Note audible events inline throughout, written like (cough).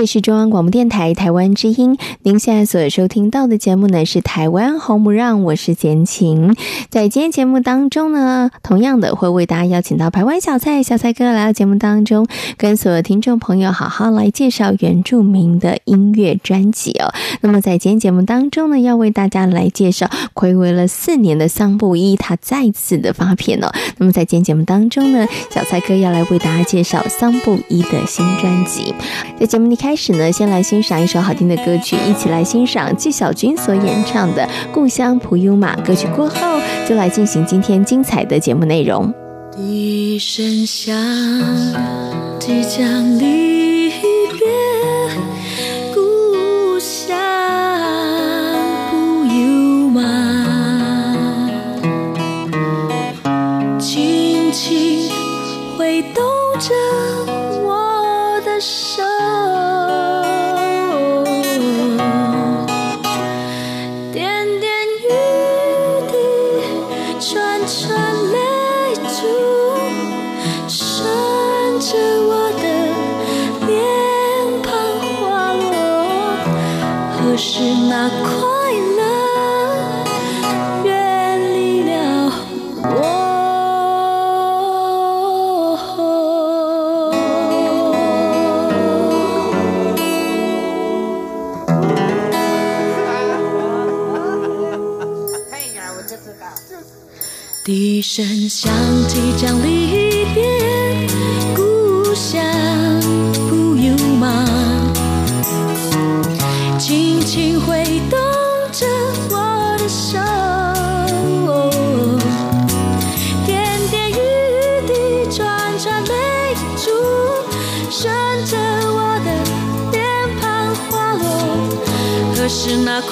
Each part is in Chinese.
这是中央广播电台台湾之音，您现在所收听到的节目呢是《台湾红不让》，我是简晴。在今天节目当中呢，同样的会为大家邀请到台湾小蔡小蔡哥来到节目当中，跟所有听众朋友好好来介绍原住民的音乐专辑哦。那么在今天节目当中呢，要为大家来介绍睽违了四年的桑布伊，他再次的发片哦。那么在今天节目当中呢，小蔡哥要来为大家介绍桑布伊的新专辑。在节目里开。开始呢，先来欣赏一首好听的歌曲，一起来欣赏纪晓君所演唱的《故乡普悠玛》歌曲。过后，就来进行今天精彩的节目内容。笛声响，即将离笛声响，即将离别，故乡普悠玛，轻轻挥动着我的手，点点雨滴串串泪珠，顺着我的脸庞滑落，可是那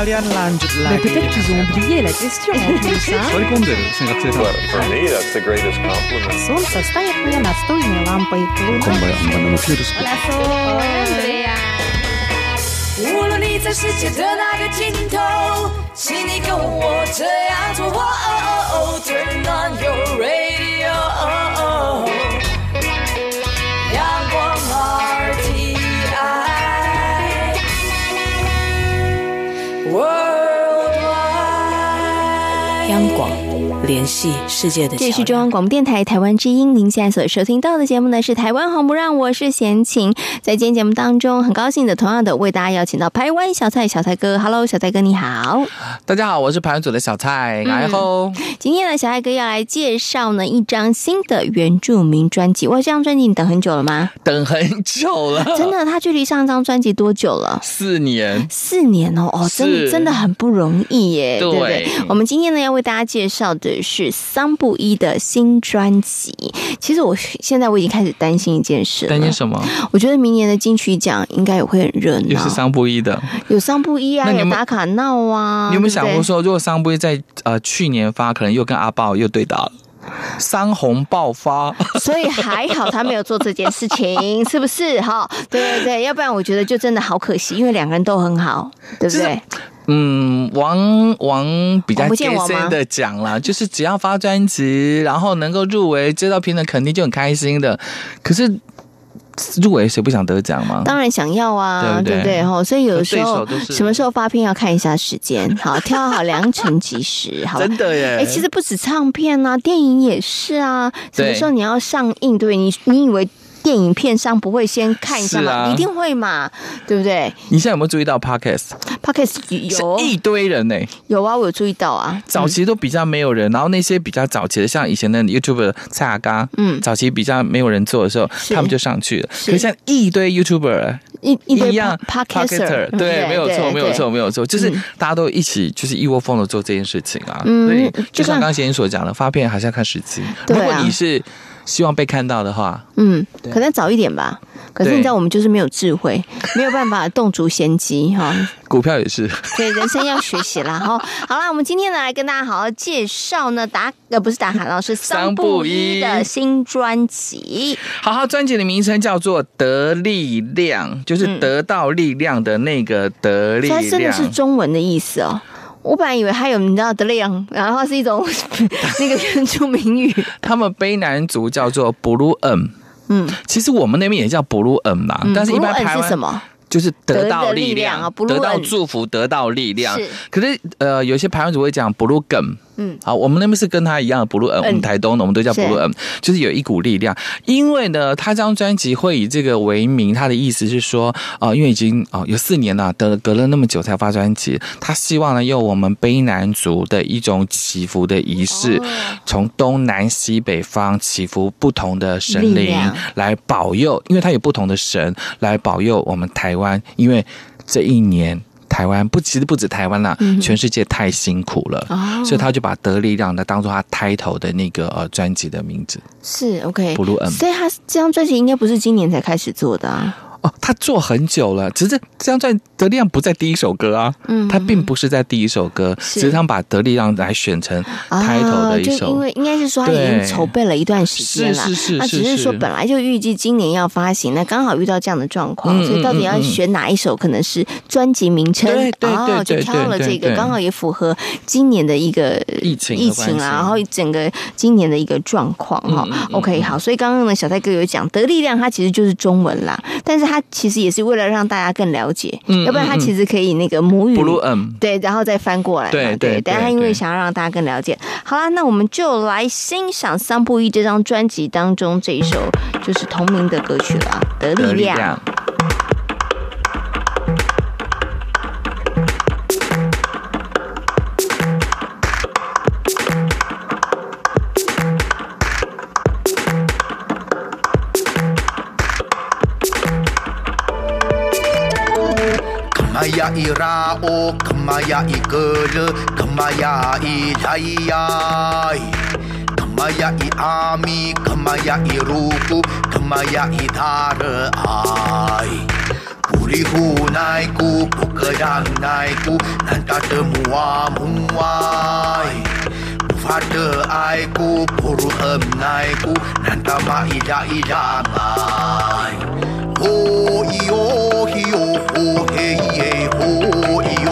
Kalian lanjut lagi. Peut-être qu'ils ont oublié la question en plus. For me, that's the greatest compliment. Солнце стоит мне настольной лампой. 无论你在世界的哪个尽头，请你跟我这样做。Turn on your radio. 央广，联系世界的桥梁。这是中央广播电台台湾之音，您现在所收听到的节目呢是《台湾红不让》，我是贤琴。在今天节目当中，很高兴的，同样的为大家邀请到台湾小蔡小蔡哥，Hello，小蔡哥你好。大家好，我是排湾组的小蔡，然后、嗯、今天呢，小蔡哥要来介绍呢一张新的原住民专辑。哇，这张专辑你等很久了吗？等很久了，(laughs) 真的，他距离上一张专辑多久了？四年，四年哦，哦，真的真的很不容易耶，对，对不对？我们今天呢要为大家介绍的是桑布一的新专辑。其实我现在我已经开始担心一件事了，担心什么？我觉得明年的金曲奖应该也会很热闹。也是桑布一的，有桑布一啊，有，有达卡闹啊。你有没有想过说，如果桑布一在呃去年发，可能又跟阿豹又对打了？桑红爆发，(laughs) 所以还好他没有做这件事情，是不是？哈，对对对，要不然我觉得就真的好可惜，因为两个人都很好，对不对？嗯，王王比较天生的奖啦，就是只要发专辑，然后能够入围，接到评审肯定就很开心的。可是。入围谁不想得奖吗？当然想要啊，对不对？哈，所以有的时候什么时候发片要看一下时间，好挑好良辰吉时，(laughs) 好真的耶！哎，其实不止唱片啊，电影也是啊。什么时候你要上映？对你，你以为？电影片商不会先看一下吗？啊、一定会嘛，对不对？你现在有没有注意到 Podcast？Podcast 有一堆人呢、欸。有啊，我有注意到啊。早期都比较没有人，然后那些比较早期的，像以前的 YouTuber 蔡阿嘎，嗯，早期比较没有人做的时候，他们就上去了。可是现在一堆 YouTuber，一一堆 Podcaster，对，没有错，没有错，没有错，就是大家都一起，就是一窝蜂的做这件事情啊。嗯，所以就像刚刚贤贤所讲的，发片还是要看时机。如果你是。希望被看到的话，嗯，可能早一点吧。可是你知道，我们就是没有智慧，(laughs) 没有办法洞烛先机哈。股票也是，对，人生要学习啦哈。(laughs) 好啦，我们今天呢来跟大家好好介绍呢打呃不是打卡老师桑布伊的新专辑。好好，专辑的名称叫做《得力量》，就是得到力量的那个得力量。它真的是中文的意思哦。我本来以为还有你知道的量，然后是一种 (laughs) 那个原住民语。他们卑南族叫做 blue m，，嗯，其实我们那边也叫 Blue M 嘛，嗯、但是一般台湾是什么？就是得到力量啊，得到祝福，得到力量。是，可是呃，有些排湾族会讲布鲁根。嗯，好，我们那边是跟他一样的 Blue 我们台东的我们都叫 Blue 就是有一股力量。因为呢，他这张专辑会以这个为名，他的意思是说，啊、呃，因为已经啊、呃、有四年了，隔隔了那么久才发专辑，他希望呢用我们卑南族的一种祈福的仪式，从东南西北方祈福不同的神灵来保佑，因为他有不同的神来保佑我们台湾，因为这一年。台湾不，其实不止台湾啦，全世界太辛苦了，哦、所以他就把得力量呢当做他开头的那个呃专辑的名字。是 OK，所以他这张专辑应该不是今年才开始做的啊。哦，他做很久了，只是这张专辑德力量不在第一首歌啊，嗯，他并不是在第一首歌，是。只是他们把德力量来选成开头的一首，啊、就因为应该是说他已经筹备了一段时间了，是是是，是，他只是说本来就预计今年要发行，那刚好遇到这样的状况，嗯、所以到底要选哪一首，可能是专辑名称，对对对，对，就挑了这个，刚好也符合今年的一个疫情疫情啊，然后整个今年的一个状况哈。OK，好，所以刚刚呢，小蔡哥有讲德力量，它其实就是中文啦，但是它其实也是为了让大家更了解，嗯、要不然他其实可以那个母语，嗯、对，然后再翻过来，对对。但他因为想要让大家更了解，好啦，那我们就来欣赏桑布一这张专辑当中这一首就是同名的歌曲了，《的力量》。格玛雅伊阿米，格玛雅伊鲁布，格玛雅伊塔勒爱。布里胡奈古，布格扬奈古，南达的木瓦木瓦，木法的爱古，布鲁恩奈古，南达玛伊拉伊拉爱。哦咿哟咿哟哦嘿耶。呀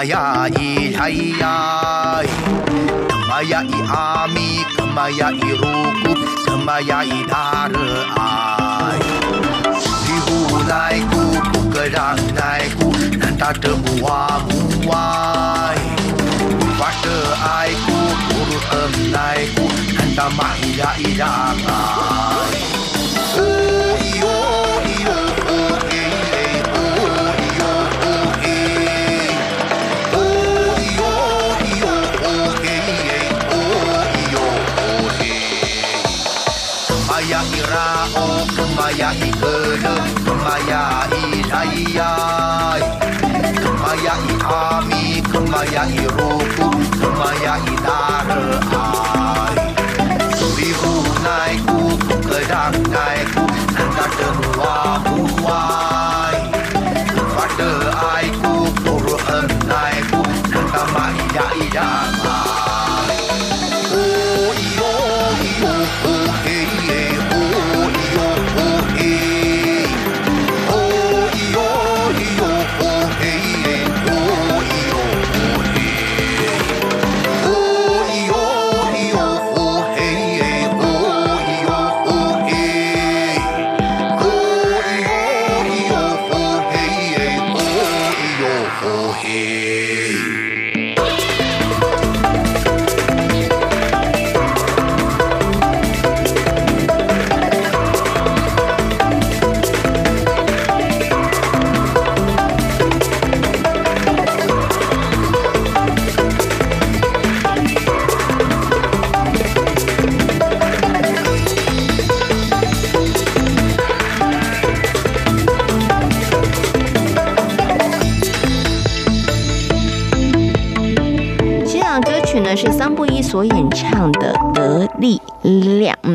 干嘛呀一嗨呀？干嘛呀一阿弥，干嘛呀一如故，干嘛呀一大热爱？西湖奈古，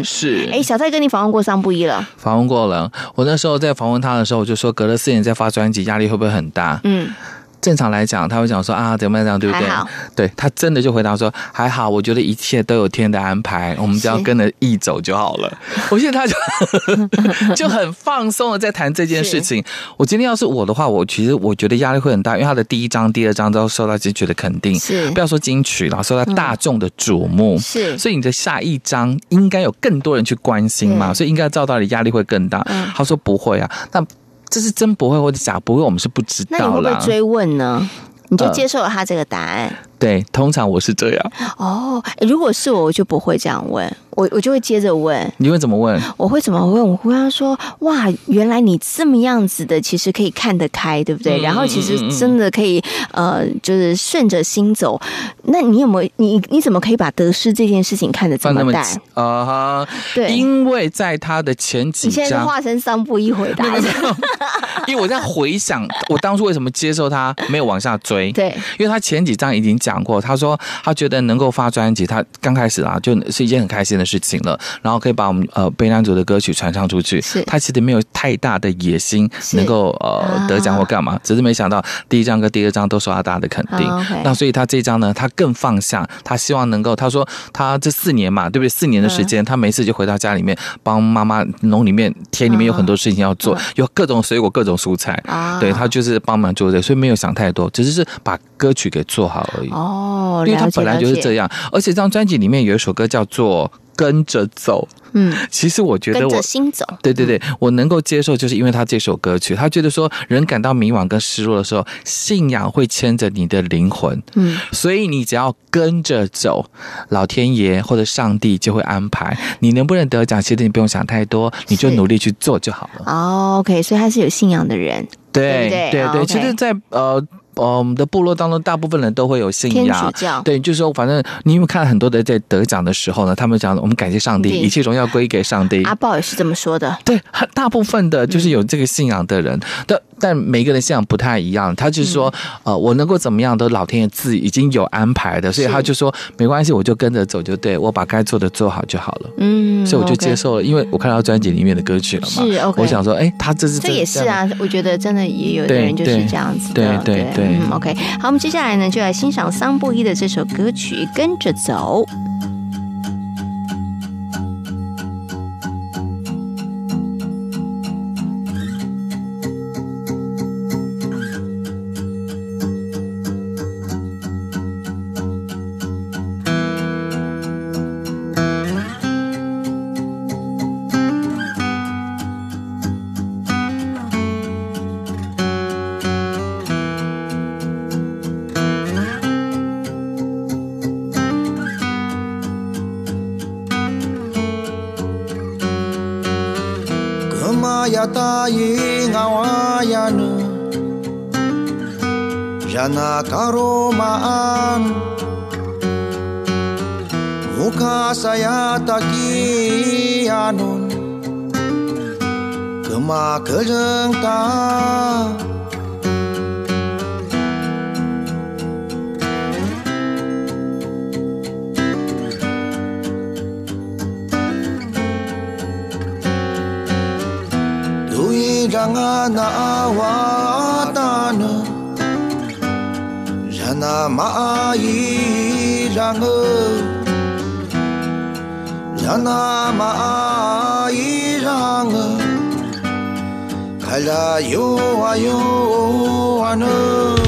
是。哎，小蔡跟你访问过桑布一了？访问过了。我那时候在访问他的时候，我就说，隔了四年再发专辑，压力会不会很大？嗯。正常来讲，他会讲说啊，怎么样，对不对？对，他真的就回答说还好，我觉得一切都有天的安排，我们只要跟着意走就好了。(laughs) 我现在他就 (laughs) 就很放松的在谈这件事情。我今天要是我的话，我其实我觉得压力会很大，因为他的第一章、第二章都受到金曲的肯定，是不要说金曲了，受到大众的瞩目，是。所以你的下一章应该有更多人去关心嘛，所以应该照道理压力会更大。他说不会啊，但。这是真不会或者假不会，我们是不知道。那你会不会追问呢？你就接受了他这个答案。呃对，通常我是这样。哦，如果是我，我就不会这样问，我我就会接着问。你会怎么问？我会怎么问？我会跟他说：“哇，原来你这么样子的，其实可以看得开，对不对？嗯、然后其实真的可以，呃，就是顺着心走。那你有没有？你你怎么可以把得失这件事情看得这么淡？啊哈，对，因为在他的前几，你现在化身桑布一回答。因为我在回想，我当初为什么接受他，没有往下追？对，因为他前几章已经讲。过，他说他觉得能够发专辑，他刚开始啊，就是一件很开心的事情了。然后可以把我们呃悲男主的歌曲传唱出去，是他其实没有太大的野心，能够呃得奖或干嘛，啊、只是没想到第一张跟第二张都受到大家的肯定。那所以他这张呢，他更放下，他希望能够，他说他这四年嘛，对不对？四年的时间，他每次就回到家里面，帮妈妈农里面田里面有很多事情要做，有各种水果、各种蔬菜啊。对他就是帮忙做这，所以没有想太多，只是是把歌曲给做好而已。哦，因为他本来就是这样，而且这张专辑里面有一首歌叫做《跟着走》。嗯，其实我觉得我跟着心走，对对对，我能够接受，就是因为他这首歌曲，他觉得说人感到迷惘跟失落的时候，信仰会牵着你的灵魂。嗯，所以你只要跟着走，老天爷或者上帝就会安排。你能不能得奖，其实你不用想太多，你就努力去做就好了。哦，OK，所以他是有信仰的人。对对对，对对 oh, okay. 其实在，在呃。呃，我们的部落当中大部分人都会有信仰，天主教。对，就是说，反正你有没有看很多的在得奖的时候呢，他们讲我们感谢上帝，一切荣耀归给上帝。阿豹也是这么说的。对，大部分的就是有这个信仰的人，但、嗯、但每个人信仰不太一样。他就是说，嗯、呃，我能够怎么样，都老天爷自己已经有安排的，所以他就说没关系，我就跟着走就对，我把该做的做好就好了。嗯，所以我就接受了，因为我看到专辑里面的歌曲了嘛。是，OK。我想说，哎，他这是这，这也是啊，我觉得真的也有的人就是这样子的。对对对，对，对，嗯，OK。好，我们接下来呢，就来欣赏桑布伊的这首歌曲《跟着走》。karomaan Muka saya takianun Kema kejeng Dui jangan na awal. 마이랑어 나나 마이랑어 갈라요 와요 와는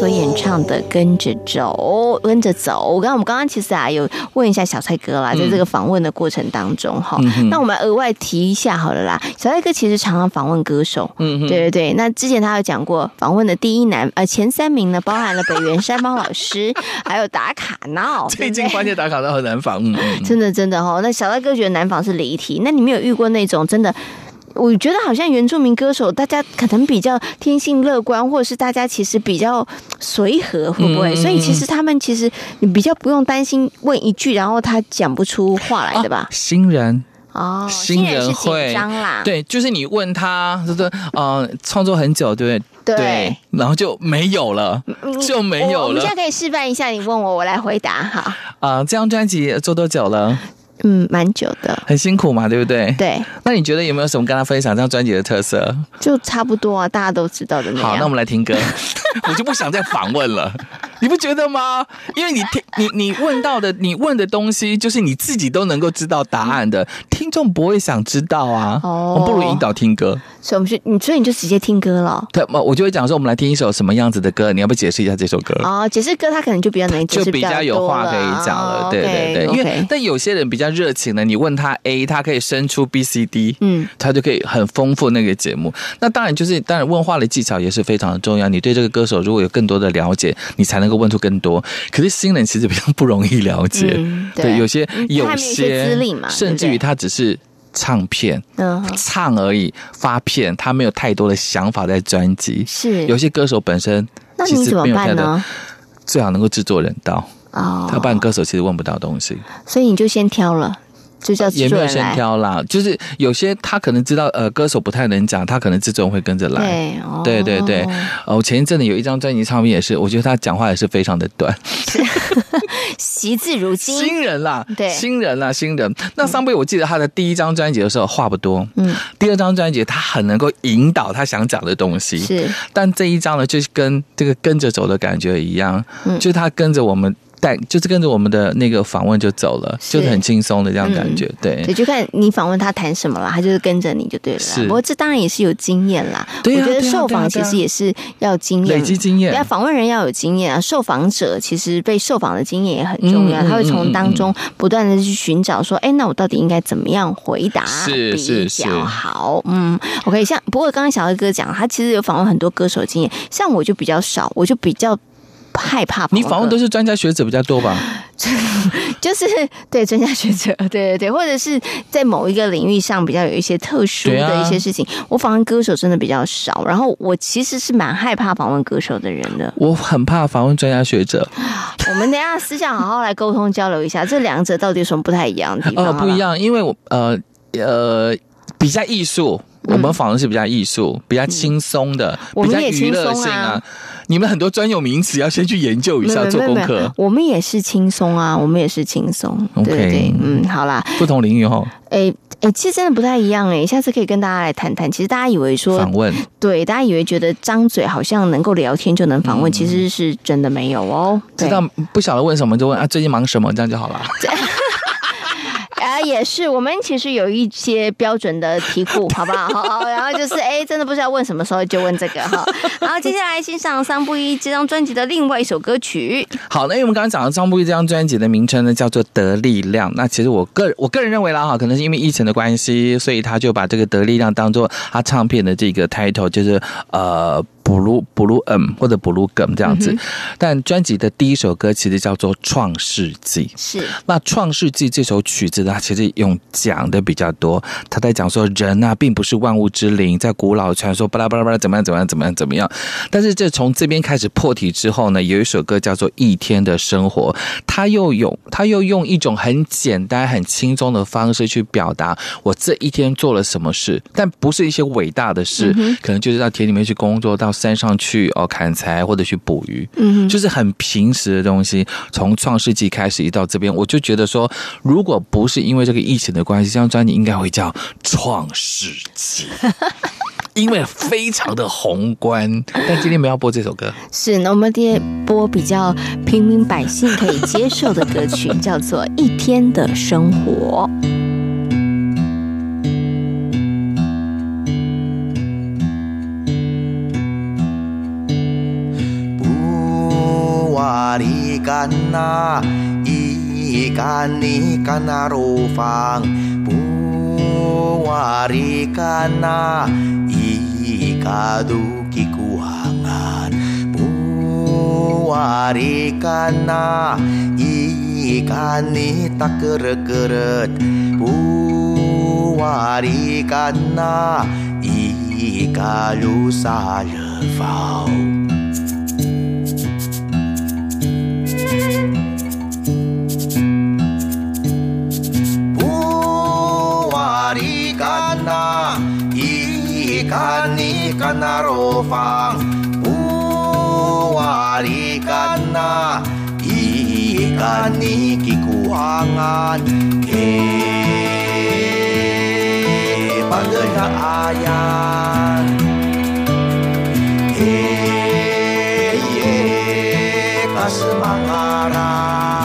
所演唱的《跟着走，跟着走》。我刚我们刚刚其实啊有问一下小蔡哥啦，在这个访问的过程当中哈，嗯、那我们额外提一下好了啦。小蔡哥其实常常访问歌手，嗯，对对对。那之前他有讲过，访问的第一男呃前三名呢，包含了北原山猫老师，(laughs) 还有打卡闹。最近发现打卡闹很难访，嗯，真的真的哈。那小蔡哥觉得难访是离题，那你没有遇过那种真的？我觉得好像原住民歌手，大家可能比较天性乐观，或者是大家其实比较随和，会不会？嗯、所以其实他们其实你比较不用担心问一句，然后他讲不出话来的吧？啊、新人哦，新人会紧张啦，对，就是你问他，就是呃，创作很久，对不对？对，然后就没有了，就没有了。我，我们现在可以示范一下，你问我，我来回答哈。啊、呃，这张专辑做多久了？嗯，蛮久的，很辛苦嘛，对不对？对。那你觉得有没有什么跟他分享这张专辑的特色？就差不多啊，大家都知道的那样。好，那我们来听歌。(laughs) 我就不想再访问了，你不觉得吗？因为你听你你问到的，你问的东西，就是你自己都能够知道答案的，听众不会想知道啊。哦。我不如引导听歌。所以我们就你，所以你就直接听歌了。对，我就会讲说，我们来听一首什么样子的歌，你要不要解释一下这首歌？哦，解释歌他可能就比较难解释，就比较有话可以讲了。对对对，因为但有些人比较热情的，你问他 A，他可以生出 B、C、D，嗯，他就可以很丰富那个节目。那当然就是，当然问话的技巧也是非常的重要。你对这个歌手如果有更多的了解，你才能够问出更多。可是新人其实比较不容易了解，对，有些有些资历嘛，甚至于他只是。唱片，嗯，唱而已，发片，他没有太多的想法在专辑。是，有些歌手本身，那你怎么办呢？最好能够制作人到哦，他不然歌手其实问不到东西。所以你就先挑了。就叫也没有先挑啦，就是有些他可能知道，呃，歌手不太能讲，他可能制作人会跟着来。对，哦、对对对。哦，我前一阵子有一张专辑唱片也是，我觉得他讲话也是非常的短，(laughs) (laughs) 惜字如金。新人啦，对，新人啦，新人。那桑贝，我记得他的第一张专辑的时候话不多，嗯，第二张专辑他很能够引导他想讲的东西，是。但这一张呢，就是跟这个跟着走的感觉一样，嗯，就是他跟着我们。带就是跟着我们的那个访问就走了，是就是很轻松的这样感觉，嗯、对。对，就看你访问他谈什么了，他就是跟着你就对了。是，不过这当然也是有经验啦。对啊、我觉得受访其实也是要经验，累积经验。要访问人要有经验啊，受访者其实被受访的经验也很重要，嗯、他会从当中不断的去寻找说，哎、那我到底应该怎么样回答比较好？嗯，OK。像不过刚刚小黑哥讲，他其实有访问很多歌手经验，像我就比较少，我就比较。害怕你访问都是专家学者比较多吧？(laughs) 就是对专家学者，对对对，或者是在某一个领域上比较有一些特殊的一些事情。啊、我访问歌手真的比较少，然后我其实是蛮害怕访问歌手的人的。我很怕访问专家学者。我们等一下私下好好来沟通交流一下，(laughs) 这两者到底有什么不太一样的地方？呃，不一样，因为我呃呃比较艺术，我们访问是比较艺术、嗯、比较轻松的，嗯、比较娱乐性啊。你们很多专有名词要先去研究一下，做功课。我们也是轻松啊，我们也是轻松。对，嗯，好啦，不同领域哈。哎哎，其实真的不太一样哎，下次可以跟大家来谈谈。其实大家以为说访问，对，大家以为觉得张嘴好像能够聊天就能访问，嗯、其实是真的没有哦。知道不晓得问什么就问啊，最近忙什么这样就好了。(laughs) 啊，也是，我们其实有一些标准的题库，好不 (laughs) 好？好，然后就是，哎，真的不知道问什么时候就问这个哈。(laughs) 然后接下来欣赏桑布一这张专辑的另外一首歌曲。好，那因为我们刚刚讲的桑布一这张专辑的名称呢，叫做《得力量》。那其实我个人我个人认为啦，哈，可能是因为疫情的关系，所以他就把这个“得力量”当做他唱片的这个 title，就是呃。Blue Blue M 或者 Blue Gum 这样子，嗯、但专辑的第一首歌其实叫做《创世纪》。是，那《创世纪》这首曲子呢，其实用讲的比较多。他在讲说人啊，并不是万物之灵，在古老传说巴拉巴拉巴拉怎么样怎么样怎么样怎么样。但是这从这边开始破题之后呢，有一首歌叫做《一天的生活》，他又有他又用一种很简单、很轻松的方式去表达我这一天做了什么事，但不是一些伟大的事，嗯、可能就是到田里面去工作到。山上去哦，砍柴或者去捕鱼，嗯，就是很平时的东西。从创世纪开始一到这边，我就觉得说，如果不是因为这个疫情的关系，这张专辑应该会叫《创世纪》，(laughs) 因为非常的宏观。但今天我们要播这首歌，是那我们今天播比较平民百姓可以接受的歌曲，叫做《一天的生活》。ikanna ikan ikan arufang. Puwarikana ikaduki kuhangan puwarikana ikan tak ikan puwarikana ikalu salefau Arikana Ikan ikan narofang Uwari kana ikan iki kuangan eh pagena ayan eh kasemangaran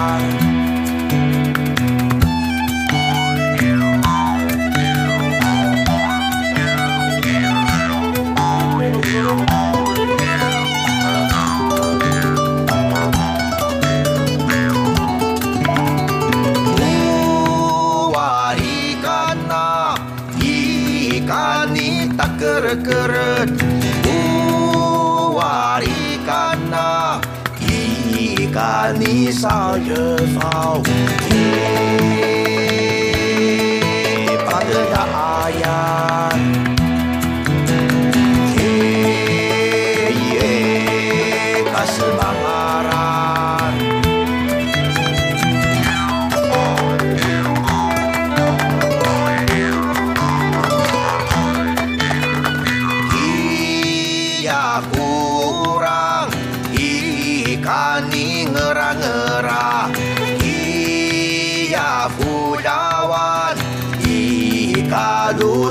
你上远方你把爸的呀呀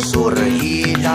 su reír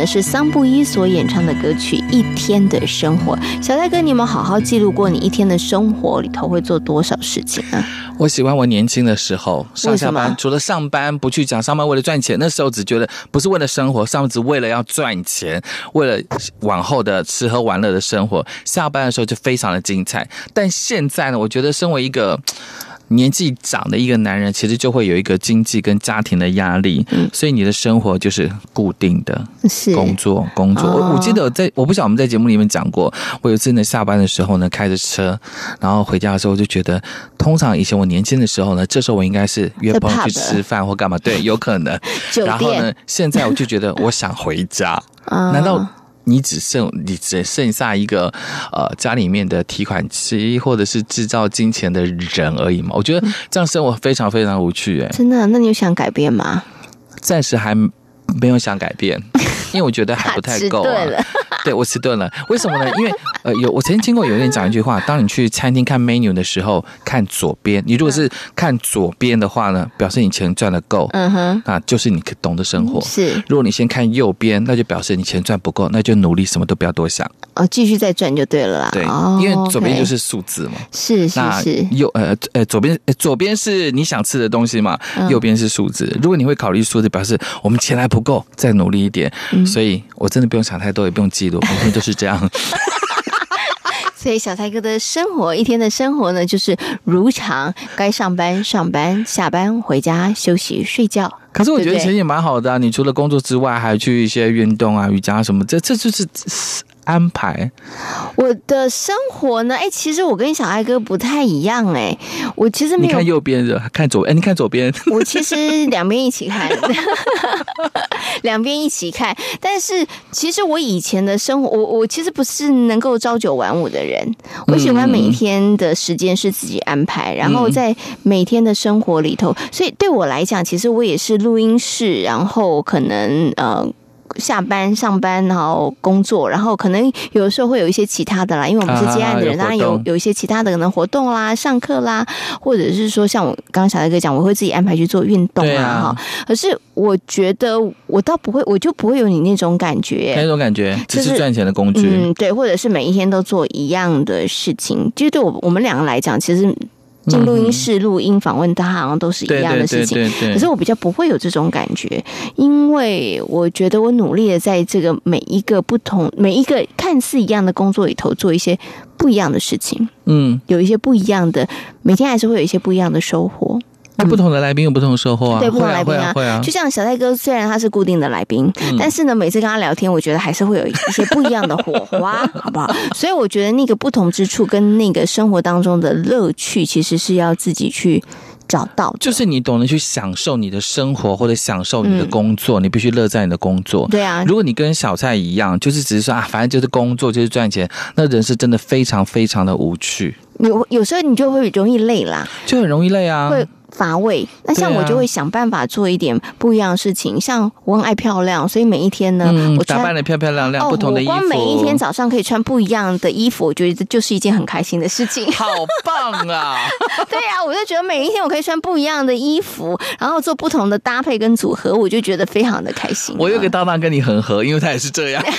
呢是桑布伊所演唱的歌曲《一天的生活》。小戴哥，你有没有好好记录过你一天的生活里头会做多少事情呢？我喜欢我年轻的时候上下班，除了上班不去讲上班为了赚钱，那时候只觉得不是为了生活，上班只为了要赚钱，为了往后的吃喝玩乐的生活。下班的时候就非常的精彩。但现在呢，我觉得身为一个。年纪长的一个男人，其实就会有一个经济跟家庭的压力，嗯，所以你的生活就是固定的，是工作工作。我我记得在我不晓得我们在节目里面讲过，我有一次呢下班的时候呢开着车，然后回家的时候就觉得，通常以前我年轻的时候呢，这时候我应该是约朋友去吃饭或干嘛，对，有可能。(laughs) 然后呢，现在我就觉得我想回家，(laughs) 难道？你只剩你只剩下一个呃家里面的提款机或者是制造金钱的人而已嘛？我觉得这样生活非常非常无趣哎、欸。真的？那你有想改变吗？暂时还没有想改变，(laughs) 因为我觉得还不太够啊。(laughs) 对，我迟钝了，为什么呢？因为呃，有我曾经听过有人讲一句话：当你去餐厅看 menu 的时候，看左边。你如果是看左边的话呢，表示你钱赚的够，嗯哼，那就是你懂得生活。是，如果你先看右边，那就表示你钱赚不够，那就努力什么都不要多想。哦，继续再赚就对了啦。对，因为左边就是数字嘛。是是是。右呃呃，左边左边是你想吃的东西嘛，右边是数字。如果你会考虑数字，表示我们钱还不够，再努力一点。所以我真的不用想太多，也不用记录。(laughs) 每天都是这样，(laughs) 所以小蔡哥的生活，一天的生活呢，就是如常，该上班上班，下班回家休息睡觉。可是我觉得其实也蛮好的啊，你除了工作之外，还去一些运动啊、瑜伽什么，这这就是。安排我的生活呢？哎、欸，其实我跟小艾哥不太一样哎、欸，我其实没有你看右边的，看左哎、欸，你看左边，(laughs) 我其实两边一起看，(laughs) 两边一起看。但是其实我以前的生活，我我其实不是能够朝九晚五的人，我喜欢每一天的时间是自己安排，嗯、然后在每天的生活里头，所以对我来讲，其实我也是录音室，然后可能呃。下班、上班，然后工作，然后可能有的时候会有一些其他的啦，因为我们是接案的人，当然有有一些其他的可能活动啦、上课啦，或者是说像我刚刚小蔡哥讲，我会自己安排去做运动啊哈。可是我觉得我倒不会，我就不会有你那种感觉，那种感觉只是赚钱的工具，嗯，对，或者是每一天都做一样的事情，其实对我我们两个来讲，其实。进录音室录音访问，他好像都是一样的事情。可是我比较不会有这种感觉，因为我觉得我努力的在这个每一个不同、每一个看似一样的工作里头做一些不一样的事情。嗯，有一些不一样的，每天还是会有一些不一样的收获。那不同的来宾有不同的收获啊，对，不同来宾啊，会啊，就像小蔡哥，虽然他是固定的来宾，但是呢，每次跟他聊天，我觉得还是会有一些不一样的火花，(laughs) 好不好？所以我觉得那个不同之处跟那个生活当中的乐趣，其实是要自己去找到。就是你懂得去享受你的生活，或者享受你的工作，你必须乐在你的工作。对啊，如果你跟小蔡一样，就是只是说啊，反正就是工作，就是赚钱，那人是真的非常非常的无趣。有有时候你就会容易累啦，就很容易累啊。会。乏味，那像我就会想办法做一点不一样的事情。啊、像我很爱漂亮，所以每一天呢，嗯、我打扮的漂漂亮亮，哦、不同的衣服。我光每一天早上可以穿不一样的衣服，我觉得这就是一件很开心的事情。(laughs) 好棒啊！(laughs) 对啊，我就觉得每一天我可以穿不一样的衣服，然后做不同的搭配跟组合，我就觉得非常的开心。我有个搭档跟你很合，因为他也是这样。(laughs)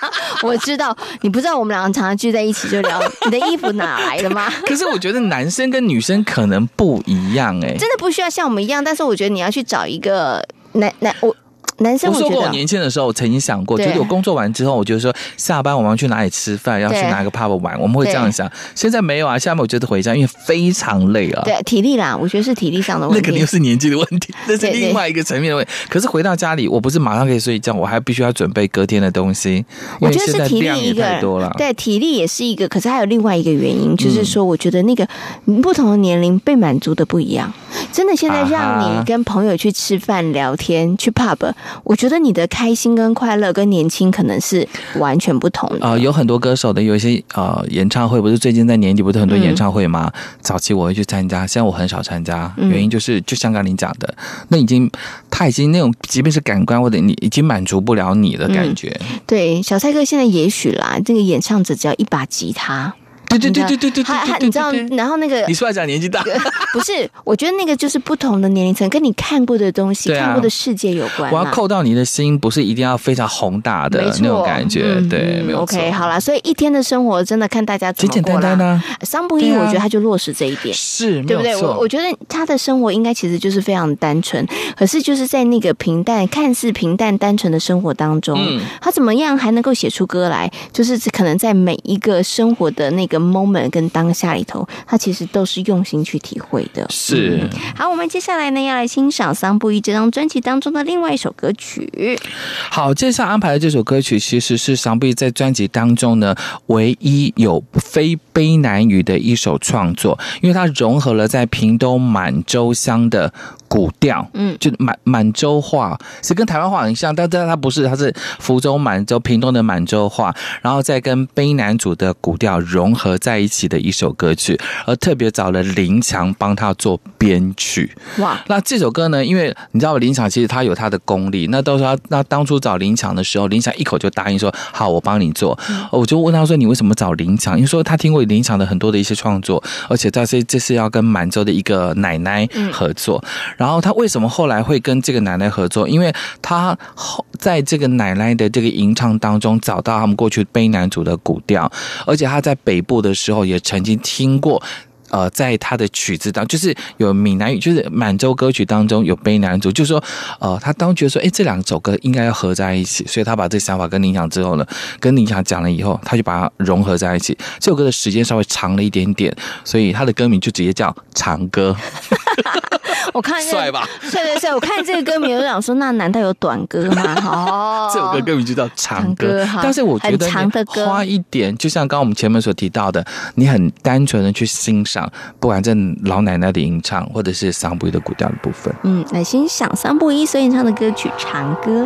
(laughs) 我知道，你不知道我们两个常常聚在一起就聊你的衣服哪来的吗？(laughs) 可是我觉得男生跟女生可能不一样哎、欸，真的不需要像我们一样，但是我觉得你要去找一个男男我。男生我，我说过，我年轻的时候，我曾经想过，就是我工作完之后，我就说下班我们要去哪里吃饭，要去哪个 pub 玩，我们会这样想。现在没有啊，下面我觉得回家，因为非常累啊。对，体力啦，我觉得是体力上的问题。那肯定是年纪的问题，(laughs) 那是另外一个层面的问题。可是回到家里，我不是马上可以睡觉，我还必须要准备隔天的东西。我觉得是体力一个，对，体力也是一个。可是还有另外一个原因，就是说，我觉得那个不同的年龄被满足的不一样。真的，现在让你跟朋友去吃饭聊天，去 pub，我觉得你的。开心跟快乐跟年轻可能是完全不同的。呃，有很多歌手的有一些呃演唱会，不是最近在年底不是很多演唱会吗？嗯、早期我会去参加，现在我很少参加，原因就是就像刚刚你讲的，那已经他已经那种，即便是感官或者你已经满足不了你的感觉。嗯、对，小蔡哥现在也许啦，这个演唱者只要一把吉他。对对对对对对，他他你知道，然后那个你说来讲年纪大，(laughs) 不是？我觉得那个就是不同的年龄层，跟你看过的东西、看过的世界有关。我要扣到你的心，不是一定要非常宏大的那种感觉，对，没有错。OK，好了，所以一天的生活真的看大家怎么过。简简单单呢，桑布伊，我觉得他就落实这一点，是，对不对？我我觉得他的生活应该其实就是非常单纯，可是就是在那个平淡、看似平淡、单纯的生活当中，他怎么样还能够写出歌来？就是可能在每一个生活的那个。个 moment 跟当下里头，他其实都是用心去体会的。是。嗯、好，我们接下来呢要来欣赏桑布一这张专辑当中的另外一首歌曲。好，接下来安排的这首歌曲其实是桑布一在专辑当中呢唯一有非卑南语的一首创作，因为它融合了在屏东满洲乡的。古调，嗯，就满满洲话是跟台湾话很像，但但它不是，它是福州满洲、屏东的满洲话，然后再跟卑南族的古调融合在一起的一首歌曲，而特别找了林强帮他做编曲。哇，那这首歌呢，因为你知道林强其实他有他的功力，那到时候他那当初找林强的时候，林强一口就答应说好，我帮你做。我就问他说，你为什么找林强？因为说他听过林强的很多的一些创作，而且他是这是要跟满洲的一个奶奶合作。然后他为什么后来会跟这个奶奶合作？因为他后在这个奶奶的这个吟唱当中找到他们过去悲男主的古调，而且他在北部的时候也曾经听过。呃，在他的曲子当，就是有闽南语，就是满洲歌曲当中有悲男主，就是说，呃，他当觉得说，哎，这两首歌应该要合在一起，所以他把这想法跟林强之后呢，跟林强讲了以后，他就把它融合在一起。这首歌的时间稍微长了一点点，所以他的歌名就直接叫《长歌》。(laughs) 我看帅吧？帅对帅，我看这个歌名，我就想说，那难道有短歌吗？(laughs) 哦，这首歌歌名就叫《长歌》，但是我觉得你花一点，就像刚刚我们前面所提到的，你很单纯的去欣赏。不管在老奶奶的吟唱，或者是桑布伊的古调的部分，嗯，来欣赏桑布伊所演唱的歌曲《长歌》。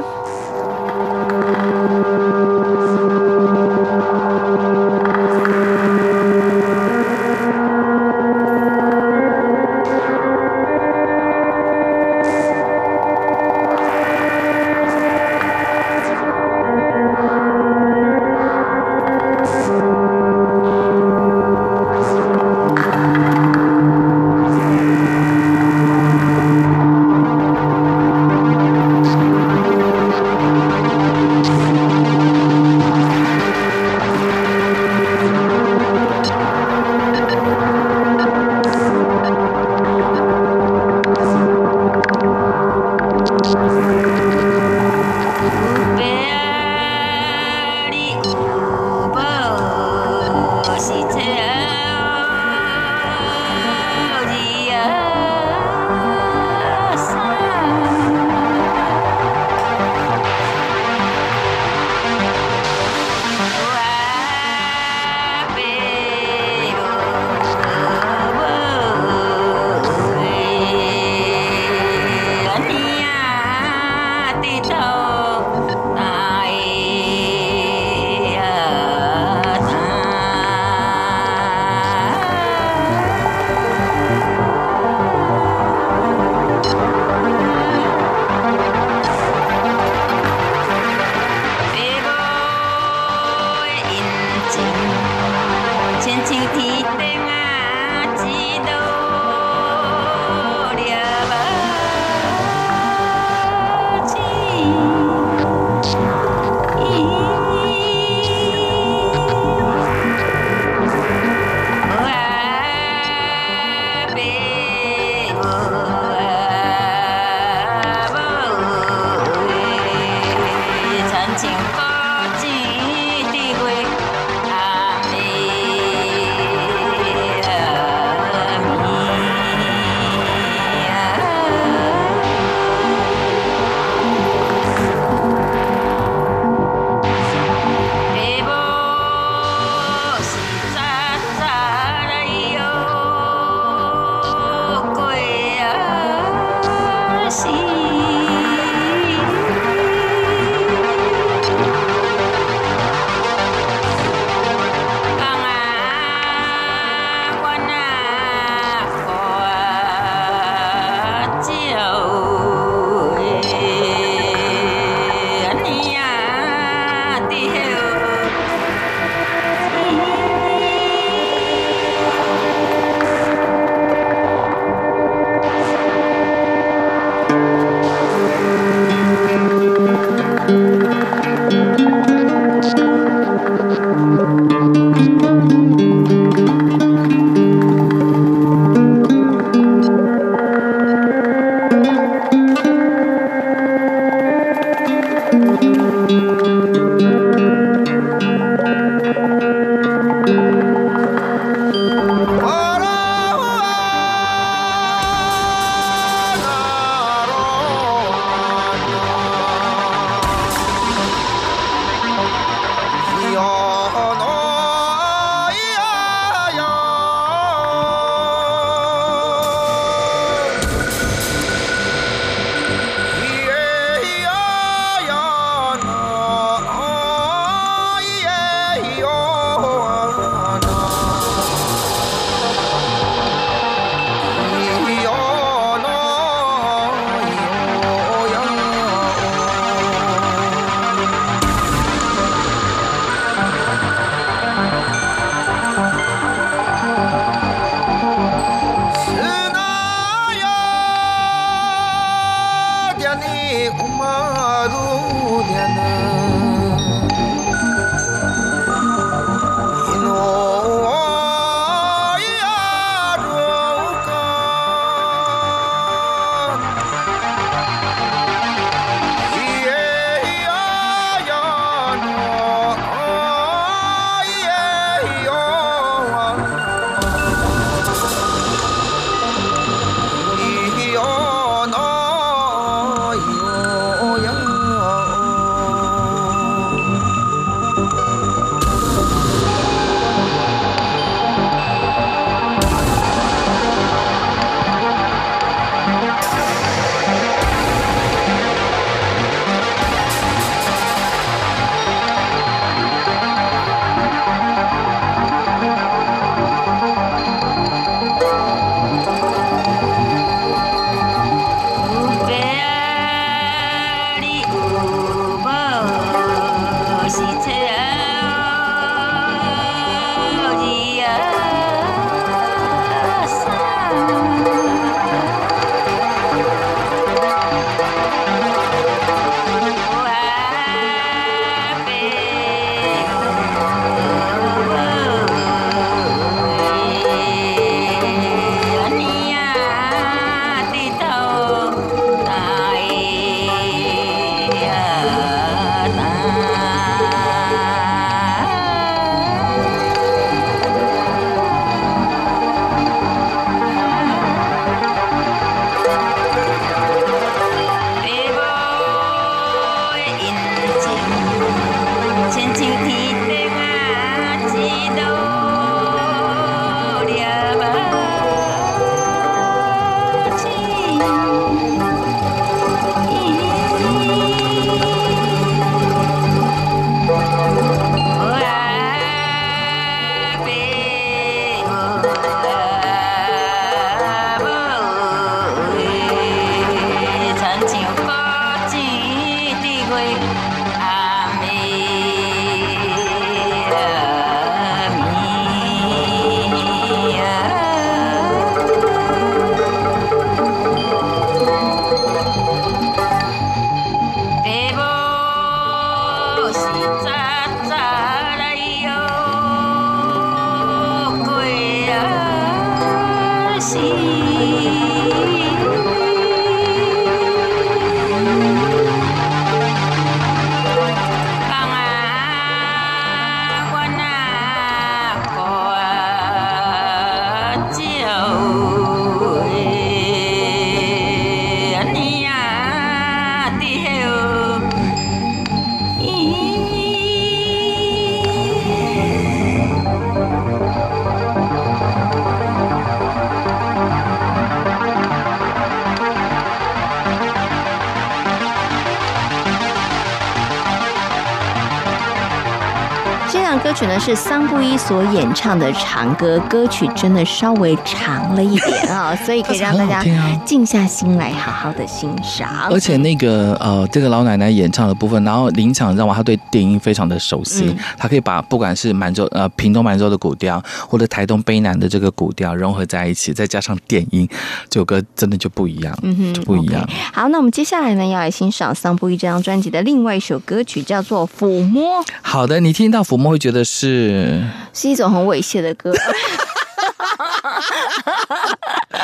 曲呢是桑布伊所演唱的长歌，歌曲真的稍微长了一点啊，(laughs) 所以可以让大家静下心来好好的欣赏。而且那个呃，这个老奶奶演唱的部分，然后临场让我她对电音非常的熟悉，他可以把不管是满洲呃屏东满洲的古调，或者台东卑南的这个古调融合在一起，再加上电音，这首歌真的就不一样，嗯哼，就不一样。好，那我们接下来呢要来欣赏桑布一这张专辑的另外一首歌曲，叫做《抚摸》。好的，你听到抚摸会觉得是是一种很猥亵的歌。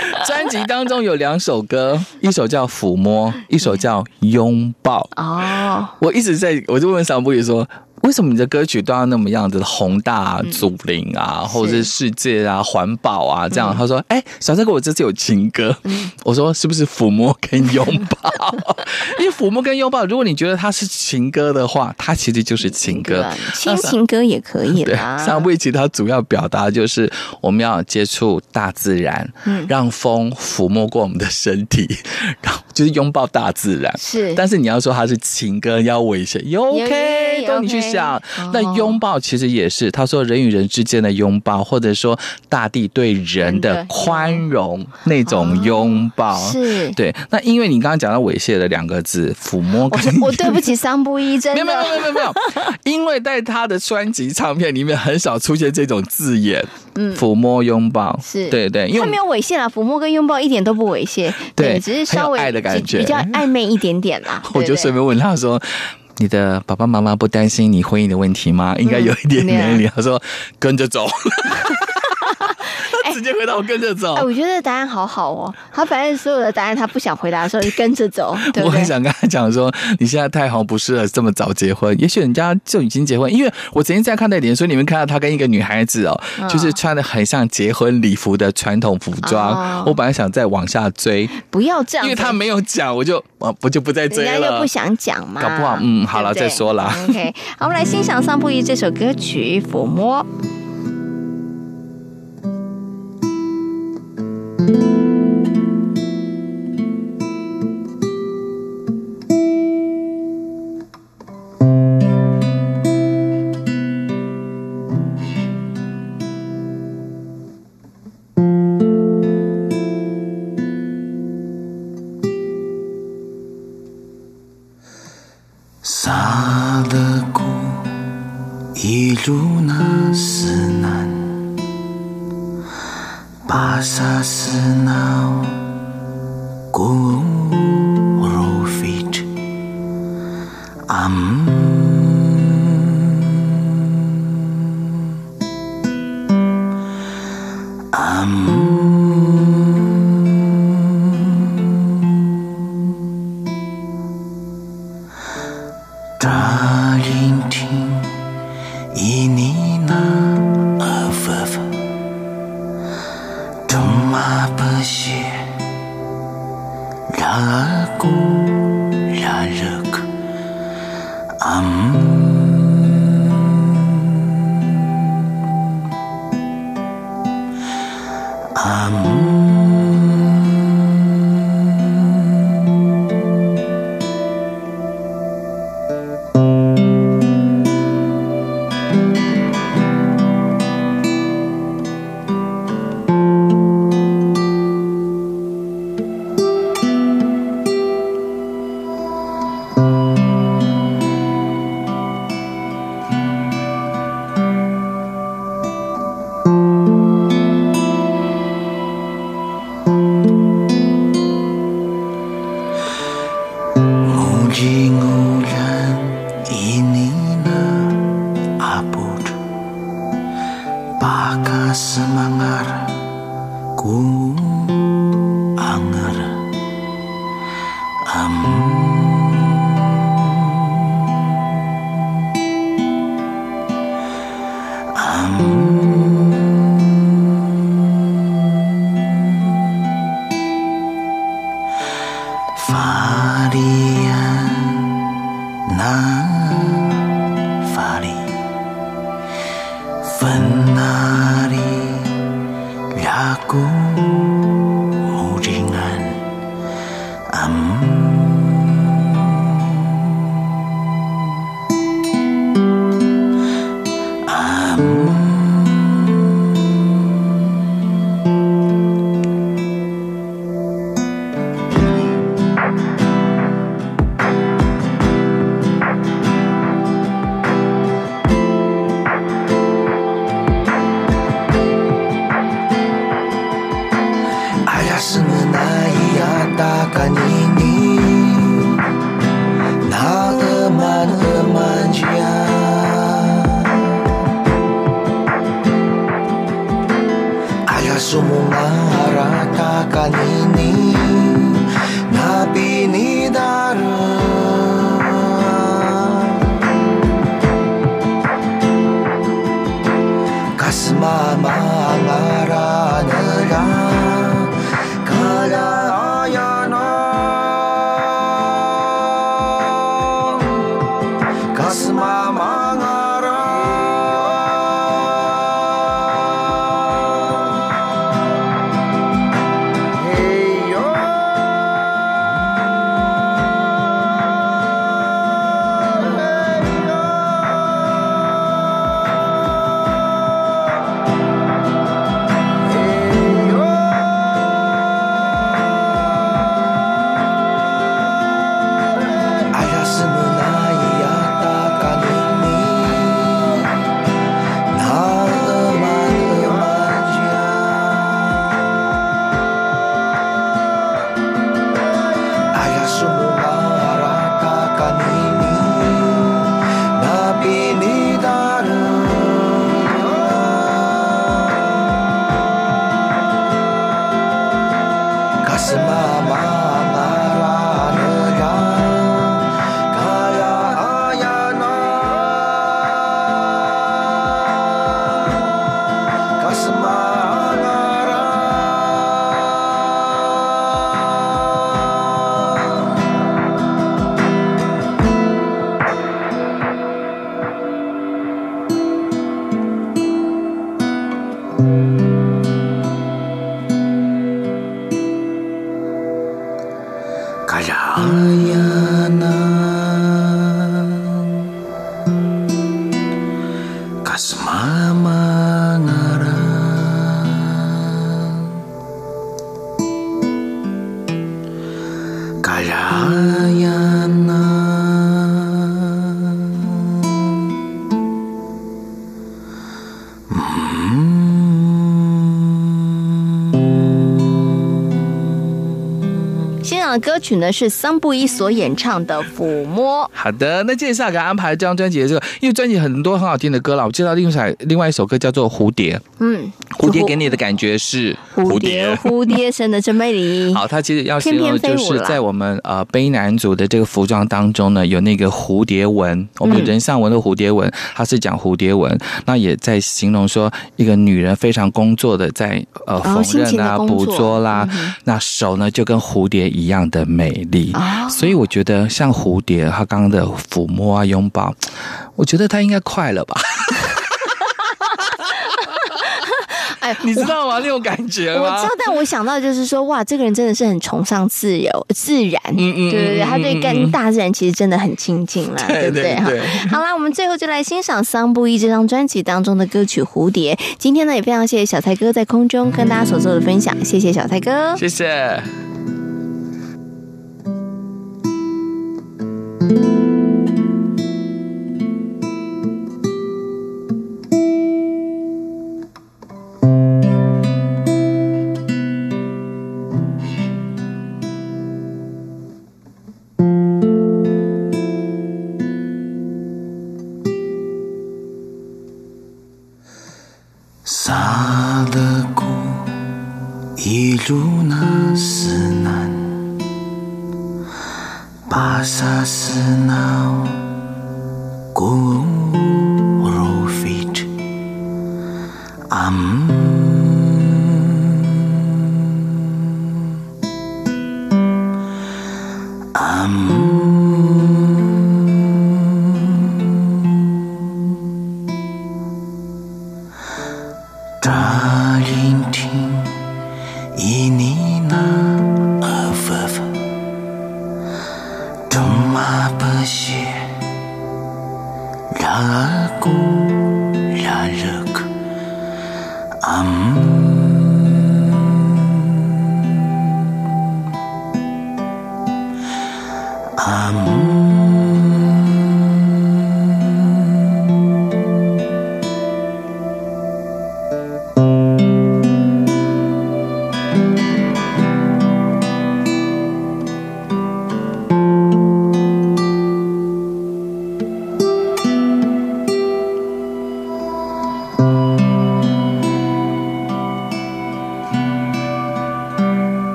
(laughs) 专辑当中有两首歌，一首叫《抚摸》，一首叫《拥抱》。哦，我一直在，我就问桑布宇说。为什么你的歌曲都要那么样子宏大、祖灵啊，或者是世界啊、环保啊这样？他说：“哎，小帅哥，我这次有情歌。”我说：“是不是抚摸跟拥抱？因为抚摸跟拥抱，如果你觉得它是情歌的话，它其实就是情歌，亲情歌也可以啦。桑布伊其实它主要表达就是我们要接触大自然，让风抚摸过我们的身体，(laughs) 然后就是拥抱大自然。是，但是你要说它是情歌，要猥亵，OK，都你去。讲，那拥抱其实也是，他说人与人之间的拥抱，或者说大地对人的宽容那种拥抱，是。对。那因为你刚刚讲到猥亵的两个字，抚摸，我我对不起 (laughs) 桑布一，真的。没有没有没有没有，因为在他的专辑唱片里面很少出现这种字眼，嗯，抚摸拥抱。是。对对，因为他没有猥亵啦，抚摸跟拥抱一点都不猥亵，对，只是稍微爱的感觉，比较暧昧一点点啦。(laughs) 我就顺便问他说。你的爸爸妈妈不担心你婚姻的问题吗？应该有一点年龄他说跟着走。直接回答我跟着走。哎，我觉得答案好好哦。他反正所有的答案他不想回答的时候，就跟着走。(laughs) 对对，我很想跟他讲说，你现在太红，不适合这么早结婚。也许人家就已经结婚，因为我曾经在看那脸书里面看到他跟一个女孩子哦，就是穿的很像结婚礼服的传统服装。哦、我本来想再往下追，不要这样，因为他没有讲，我就我不就不再追了。人家又不想讲嘛，搞不好嗯，好了再说了。OK，好，我们来欣赏桑布伊这首歌曲《抚摸》。thank you aí. 歌曲呢是桑布伊所演唱的《抚摸》。好的，那接下来给安排这张专辑的这个，因为专辑很多很好听的歌啦，我介绍另外另外一首歌叫做《蝴蝶》。嗯，蝴蝶给你的感觉是蝴蝶，蝴蝶生的真美丽。(laughs) 好，它其实要形容就是在我们呃卑南族的这个服装当中呢，有那个蝴蝶纹，我们人像纹的蝴蝶纹，它是讲蝴蝶纹，那也在形容说一个女人非常工作的在呃缝纫啊、捕捉啦，那手呢就跟蝴蝶一样的美丽，所以我觉得像蝴蝶，它刚刚的抚摸啊、拥抱，我觉得它应该快了吧。(laughs) 哎，(laughs) 你知道吗？那种感觉吗？我知道，但我想到就是说，哇，这个人真的是很崇尚自由、自然，嗯嗯，对对对，他对跟大自然其实真的很亲近了，对不对？哈，好啦，我们最后就来欣赏桑布一这张专辑当中的歌曲《蝴蝶》。今天呢，也非常谢谢小蔡哥在空中跟大家所做的分享，谢谢小蔡哥，谢谢。listen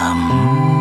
Amor.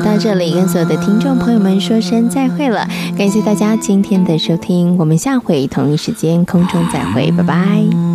到这里，跟所有的听众朋友们说声再会了。感谢大家今天的收听，我们下回同一时间空中再会，拜拜。